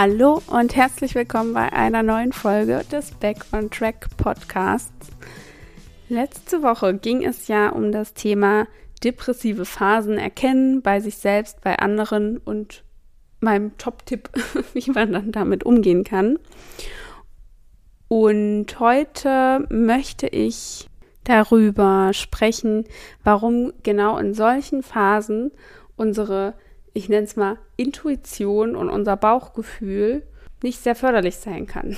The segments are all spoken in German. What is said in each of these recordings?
Hallo und herzlich willkommen bei einer neuen Folge des Back on Track Podcasts. Letzte Woche ging es ja um das Thema depressive Phasen erkennen bei sich selbst, bei anderen und meinem Top-Tipp, wie man dann damit umgehen kann. Und heute möchte ich darüber sprechen, warum genau in solchen Phasen unsere ich nenne es mal, Intuition und unser Bauchgefühl nicht sehr förderlich sein kann.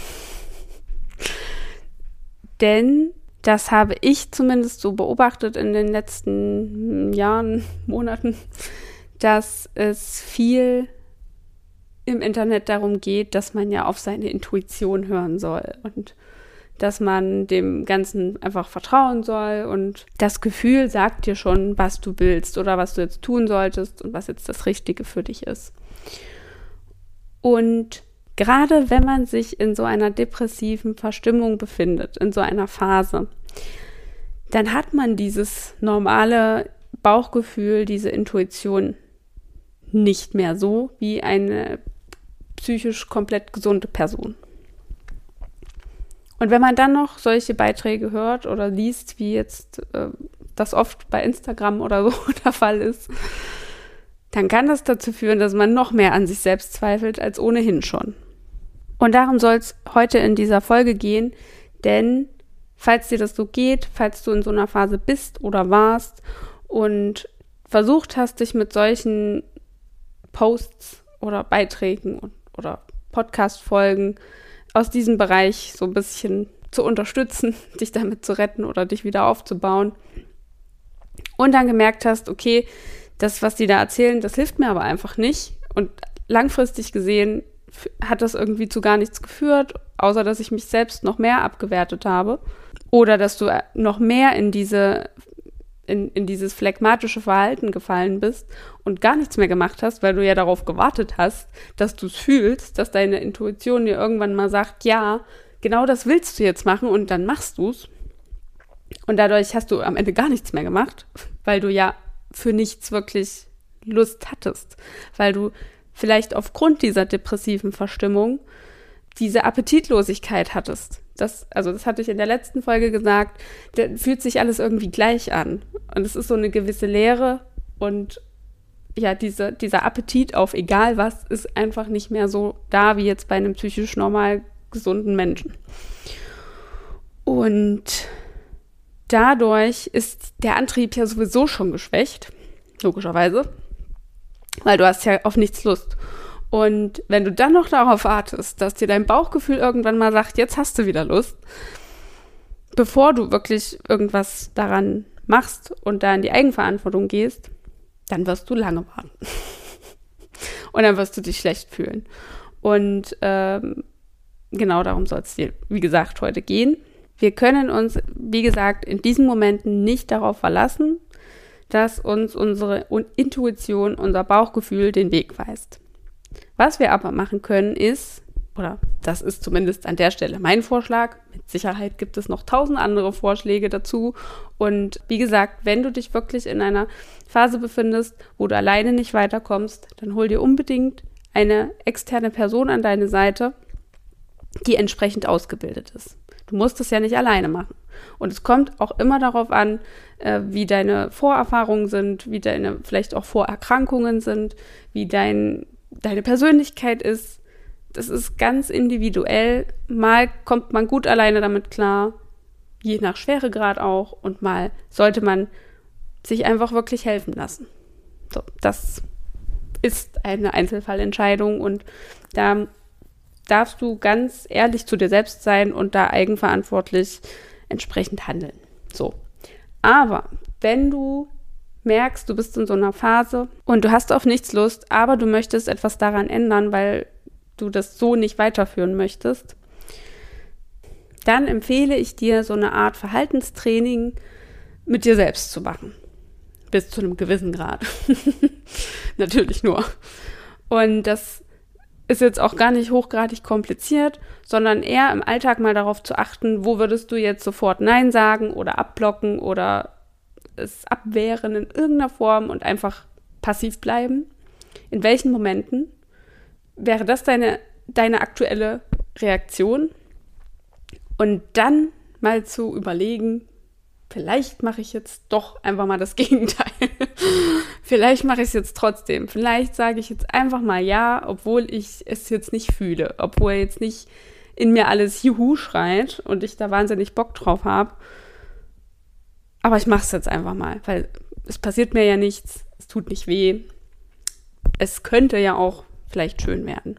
Denn das habe ich zumindest so beobachtet in den letzten Jahren, Monaten, dass es viel im Internet darum geht, dass man ja auf seine Intuition hören soll und dass man dem Ganzen einfach vertrauen soll und das Gefühl sagt dir schon, was du willst oder was du jetzt tun solltest und was jetzt das Richtige für dich ist. Und gerade wenn man sich in so einer depressiven Verstimmung befindet, in so einer Phase, dann hat man dieses normale Bauchgefühl, diese Intuition nicht mehr so wie eine psychisch komplett gesunde Person. Und wenn man dann noch solche Beiträge hört oder liest, wie jetzt äh, das oft bei Instagram oder so der Fall ist, dann kann das dazu führen, dass man noch mehr an sich selbst zweifelt als ohnehin schon. Und darum soll es heute in dieser Folge gehen, denn falls dir das so geht, falls du in so einer Phase bist oder warst und versucht hast, dich mit solchen Posts oder Beiträgen oder Podcast-Folgen aus diesem Bereich so ein bisschen zu unterstützen, dich damit zu retten oder dich wieder aufzubauen. Und dann gemerkt hast, okay, das, was die da erzählen, das hilft mir aber einfach nicht. Und langfristig gesehen hat das irgendwie zu gar nichts geführt, außer dass ich mich selbst noch mehr abgewertet habe. Oder dass du noch mehr in diese in, in dieses phlegmatische Verhalten gefallen bist und gar nichts mehr gemacht hast, weil du ja darauf gewartet hast, dass du es fühlst, dass deine Intuition dir irgendwann mal sagt, ja, genau das willst du jetzt machen und dann machst du es. Und dadurch hast du am Ende gar nichts mehr gemacht, weil du ja für nichts wirklich Lust hattest, weil du vielleicht aufgrund dieser depressiven Verstimmung diese Appetitlosigkeit hattest. Das, also das hatte ich in der letzten Folge gesagt, da fühlt sich alles irgendwie gleich an. Und es ist so eine gewisse Leere und ja, diese, dieser Appetit auf egal was ist einfach nicht mehr so da wie jetzt bei einem psychisch normal gesunden Menschen. Und dadurch ist der Antrieb ja sowieso schon geschwächt, logischerweise, weil du hast ja auf nichts Lust. Und wenn du dann noch darauf wartest, dass dir dein Bauchgefühl irgendwann mal sagt, jetzt hast du wieder Lust, bevor du wirklich irgendwas daran machst und da in die Eigenverantwortung gehst, dann wirst du lange warten. und dann wirst du dich schlecht fühlen. Und ähm, genau darum soll es dir, wie gesagt, heute gehen. Wir können uns, wie gesagt, in diesen Momenten nicht darauf verlassen, dass uns unsere Intuition, unser Bauchgefühl den Weg weist. Was wir aber machen können, ist, oder das ist zumindest an der Stelle mein Vorschlag, mit Sicherheit gibt es noch tausend andere Vorschläge dazu. Und wie gesagt, wenn du dich wirklich in einer Phase befindest, wo du alleine nicht weiterkommst, dann hol dir unbedingt eine externe Person an deine Seite, die entsprechend ausgebildet ist. Du musst es ja nicht alleine machen. Und es kommt auch immer darauf an, äh, wie deine Vorerfahrungen sind, wie deine vielleicht auch Vorerkrankungen sind, wie dein deine Persönlichkeit ist. Das ist ganz individuell. Mal kommt man gut alleine damit klar, je nach Schweregrad auch, und mal sollte man sich einfach wirklich helfen lassen. So, das ist eine Einzelfallentscheidung und da darfst du ganz ehrlich zu dir selbst sein und da eigenverantwortlich entsprechend handeln. So. Aber wenn du merkst, du bist in so einer Phase und du hast auf nichts Lust, aber du möchtest etwas daran ändern, weil du das so nicht weiterführen möchtest, dann empfehle ich dir, so eine Art Verhaltenstraining mit dir selbst zu machen. Bis zu einem gewissen Grad. Natürlich nur. Und das ist jetzt auch gar nicht hochgradig kompliziert, sondern eher im Alltag mal darauf zu achten, wo würdest du jetzt sofort Nein sagen oder abblocken oder es abwehren in irgendeiner Form und einfach passiv bleiben? In welchen Momenten? Wäre das deine deine aktuelle Reaktion und dann mal zu überlegen, vielleicht mache ich jetzt doch einfach mal das Gegenteil. vielleicht mache ich es jetzt trotzdem. Vielleicht sage ich jetzt einfach mal ja, obwohl ich es jetzt nicht fühle, obwohl jetzt nicht in mir alles Juhu schreit und ich da wahnsinnig Bock drauf habe. Aber ich mache es jetzt einfach mal, weil es passiert mir ja nichts, es tut nicht weh. Es könnte ja auch vielleicht schön werden.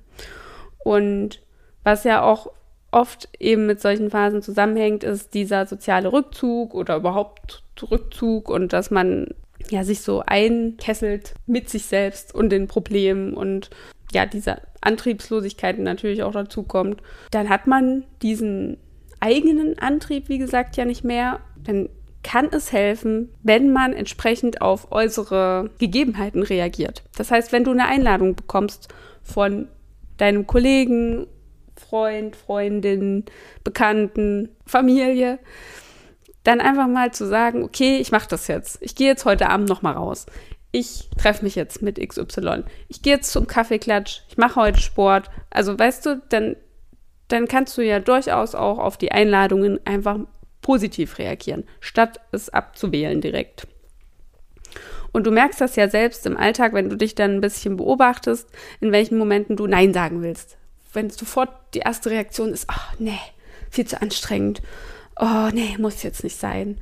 Und was ja auch oft eben mit solchen Phasen zusammenhängt, ist dieser soziale Rückzug oder überhaupt Rückzug und dass man ja sich so einkesselt mit sich selbst und den Problemen und ja, diese Antriebslosigkeit natürlich auch dazu kommt, dann hat man diesen eigenen Antrieb, wie gesagt, ja nicht mehr. Dann kann es helfen, wenn man entsprechend auf äußere Gegebenheiten reagiert. Das heißt, wenn du eine Einladung bekommst von deinem Kollegen Freund, Freundin, Bekannten, Familie, dann einfach mal zu sagen, okay, ich mache das jetzt. Ich gehe jetzt heute Abend noch mal raus. Ich treffe mich jetzt mit XY. Ich gehe jetzt zum Kaffeeklatsch. Ich mache heute Sport. Also weißt du, dann, dann kannst du ja durchaus auch auf die Einladungen einfach positiv reagieren, statt es abzuwählen direkt. Und du merkst das ja selbst im Alltag, wenn du dich dann ein bisschen beobachtest, in welchen Momenten du Nein sagen willst wenn sofort die erste Reaktion ist, ach nee, viel zu anstrengend. Oh nee, muss jetzt nicht sein.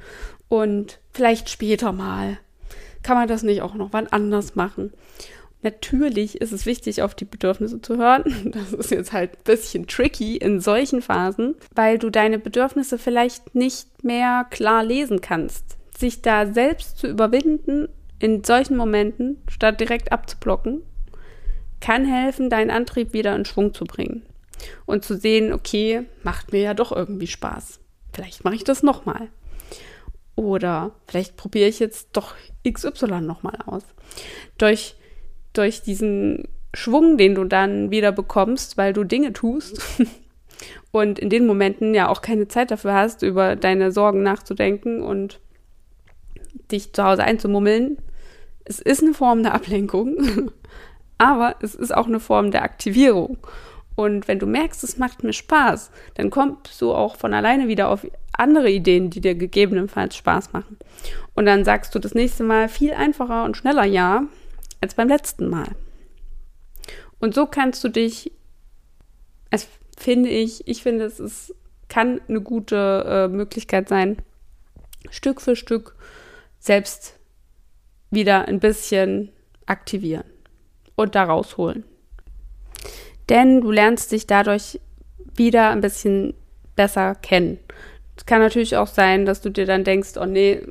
Und vielleicht später mal. Kann man das nicht auch noch wann anders machen? Natürlich ist es wichtig, auf die Bedürfnisse zu hören. Das ist jetzt halt ein bisschen tricky in solchen Phasen, weil du deine Bedürfnisse vielleicht nicht mehr klar lesen kannst. Sich da selbst zu überwinden in solchen Momenten, statt direkt abzublocken, kann helfen, deinen Antrieb wieder in Schwung zu bringen und zu sehen, okay, macht mir ja doch irgendwie Spaß. Vielleicht mache ich das nochmal. Oder vielleicht probiere ich jetzt doch XY nochmal aus. Durch, durch diesen Schwung, den du dann wieder bekommst, weil du Dinge tust und in den Momenten ja auch keine Zeit dafür hast, über deine Sorgen nachzudenken und dich zu Hause einzumummeln. Es ist eine Form der Ablenkung, aber es ist auch eine Form der Aktivierung. Und wenn du merkst, es macht mir Spaß, dann kommst du auch von alleine wieder auf andere Ideen, die dir gegebenenfalls Spaß machen. Und dann sagst du das nächste Mal viel einfacher und schneller Ja als beim letzten Mal. Und so kannst du dich, es finde ich, ich finde, es ist, kann eine gute äh, Möglichkeit sein, Stück für Stück selbst wieder ein bisschen aktivieren und da rausholen. Denn du lernst dich dadurch wieder ein bisschen besser kennen. Es kann natürlich auch sein, dass du dir dann denkst, oh nee,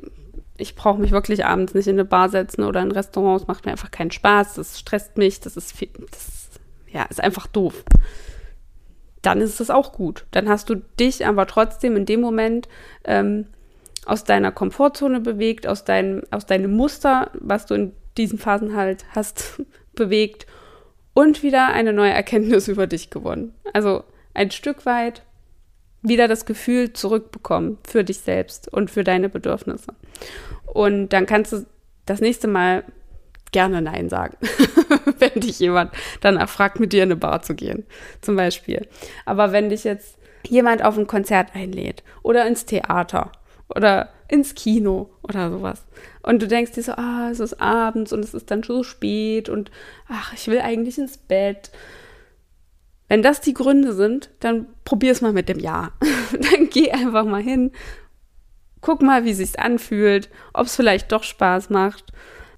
ich brauche mich wirklich abends nicht in eine Bar setzen oder in ein Restaurant, es macht mir einfach keinen Spaß, das stresst mich, das ist, viel, das, ja, ist einfach doof. Dann ist es auch gut. Dann hast du dich aber trotzdem in dem Moment ähm, aus deiner Komfortzone bewegt, aus, dein, aus deinem Muster, was du in diesen Phasen halt hast, bewegt und wieder eine neue Erkenntnis über dich gewonnen. Also ein Stück weit wieder das Gefühl zurückbekommen für dich selbst und für deine Bedürfnisse. Und dann kannst du das nächste Mal gerne Nein sagen, wenn dich jemand danach fragt, mit dir in eine Bar zu gehen, zum Beispiel. Aber wenn dich jetzt jemand auf ein Konzert einlädt oder ins Theater oder ins Kino oder sowas. Und du denkst dir so, ah, es ist abends und es ist dann schon so spät und ach, ich will eigentlich ins Bett. Wenn das die Gründe sind, dann probier es mal mit dem Ja. dann geh einfach mal hin, guck mal, wie sich's anfühlt, ob es vielleicht doch Spaß macht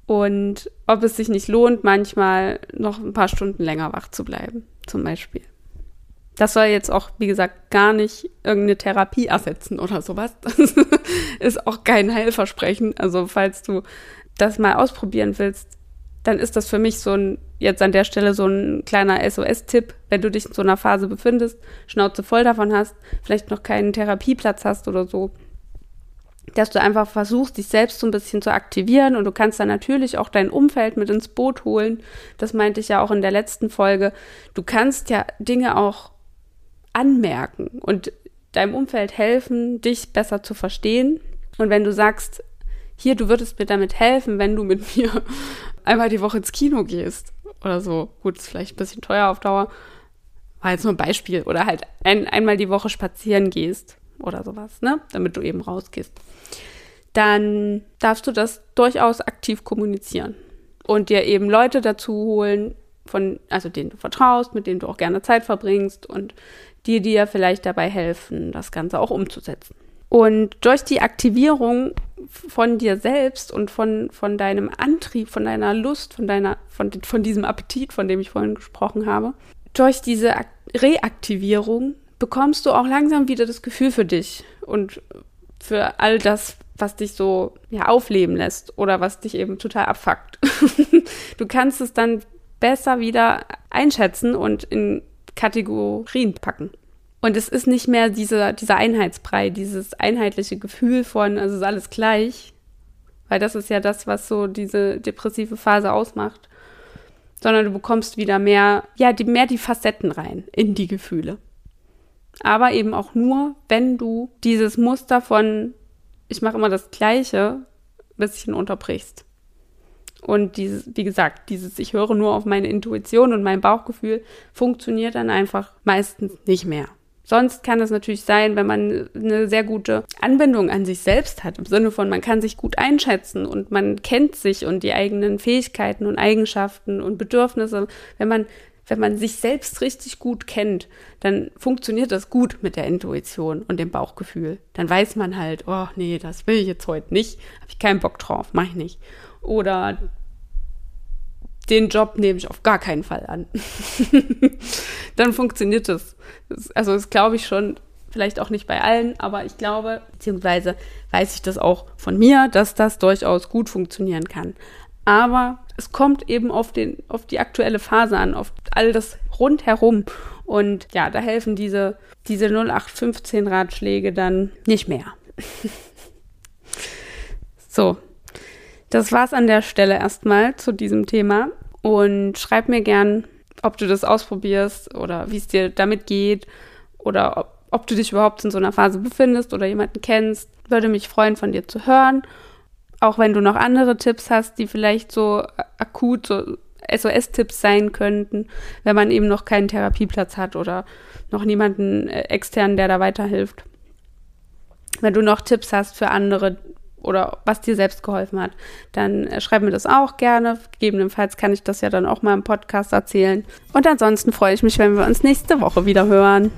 und ob es sich nicht lohnt, manchmal noch ein paar Stunden länger wach zu bleiben, zum Beispiel. Das soll jetzt auch, wie gesagt, gar nicht irgendeine Therapie ersetzen oder sowas. Das ist auch kein Heilversprechen. Also falls du das mal ausprobieren willst, dann ist das für mich so ein, jetzt an der Stelle so ein kleiner SOS-Tipp, wenn du dich in so einer Phase befindest, Schnauze voll davon hast, vielleicht noch keinen Therapieplatz hast oder so, dass du einfach versuchst, dich selbst so ein bisschen zu aktivieren und du kannst dann natürlich auch dein Umfeld mit ins Boot holen. Das meinte ich ja auch in der letzten Folge. Du kannst ja Dinge auch anmerken und deinem Umfeld helfen, dich besser zu verstehen. Und wenn du sagst, hier, du würdest mir damit helfen, wenn du mit mir einmal die Woche ins Kino gehst oder so, gut, ist vielleicht ein bisschen teuer auf Dauer, war jetzt nur ein Beispiel, oder halt ein, einmal die Woche spazieren gehst oder sowas, ne? Damit du eben rausgehst. Dann darfst du das durchaus aktiv kommunizieren und dir eben Leute dazu holen, von, also denen du vertraust, mit denen du auch gerne Zeit verbringst und die dir vielleicht dabei helfen, das Ganze auch umzusetzen. Und durch die Aktivierung von dir selbst und von, von deinem Antrieb, von deiner Lust, von deiner, von, von diesem Appetit, von dem ich vorhin gesprochen habe, durch diese Reaktivierung bekommst du auch langsam wieder das Gefühl für dich und für all das, was dich so ja, aufleben lässt oder was dich eben total abfuckt. du kannst es dann besser wieder einschätzen und in Kategorien packen. Und es ist nicht mehr diese, dieser Einheitsbrei, dieses einheitliche Gefühl von, also ist alles gleich, weil das ist ja das, was so diese depressive Phase ausmacht, sondern du bekommst wieder mehr, ja, die, mehr die Facetten rein in die Gefühle. Aber eben auch nur, wenn du dieses Muster von, ich mache immer das Gleiche, ein bisschen unterbrichst. Und dieses, wie gesagt, dieses, ich höre nur auf meine Intuition und mein Bauchgefühl, funktioniert dann einfach meistens nicht mehr. Sonst kann es natürlich sein, wenn man eine sehr gute Anbindung an sich selbst hat, im Sinne von, man kann sich gut einschätzen und man kennt sich und die eigenen Fähigkeiten und Eigenschaften und Bedürfnisse. Wenn man, wenn man sich selbst richtig gut kennt, dann funktioniert das gut mit der Intuition und dem Bauchgefühl. Dann weiß man halt, oh nee, das will ich jetzt heute nicht, habe ich keinen Bock drauf, mache ich nicht. Oder den Job nehme ich auf gar keinen Fall an. dann funktioniert das. Also das glaube ich schon, vielleicht auch nicht bei allen, aber ich glaube, beziehungsweise weiß ich das auch von mir, dass das durchaus gut funktionieren kann. Aber es kommt eben auf, den, auf die aktuelle Phase an, auf all das rundherum. Und ja, da helfen diese, diese 0815 Ratschläge dann nicht mehr. so, das war's an der Stelle erstmal zu diesem Thema. Und schreib mir gern, ob du das ausprobierst oder wie es dir damit geht oder ob, ob du dich überhaupt in so einer Phase befindest oder jemanden kennst. Würde mich freuen, von dir zu hören. Auch wenn du noch andere Tipps hast, die vielleicht so akut so SOS-Tipps sein könnten, wenn man eben noch keinen Therapieplatz hat oder noch niemanden äh, externen, der da weiterhilft. Wenn du noch Tipps hast für andere, oder was dir selbst geholfen hat, dann äh, schreib mir das auch gerne. Gegebenenfalls kann ich das ja dann auch mal im Podcast erzählen. Und ansonsten freue ich mich, wenn wir uns nächste Woche wieder hören.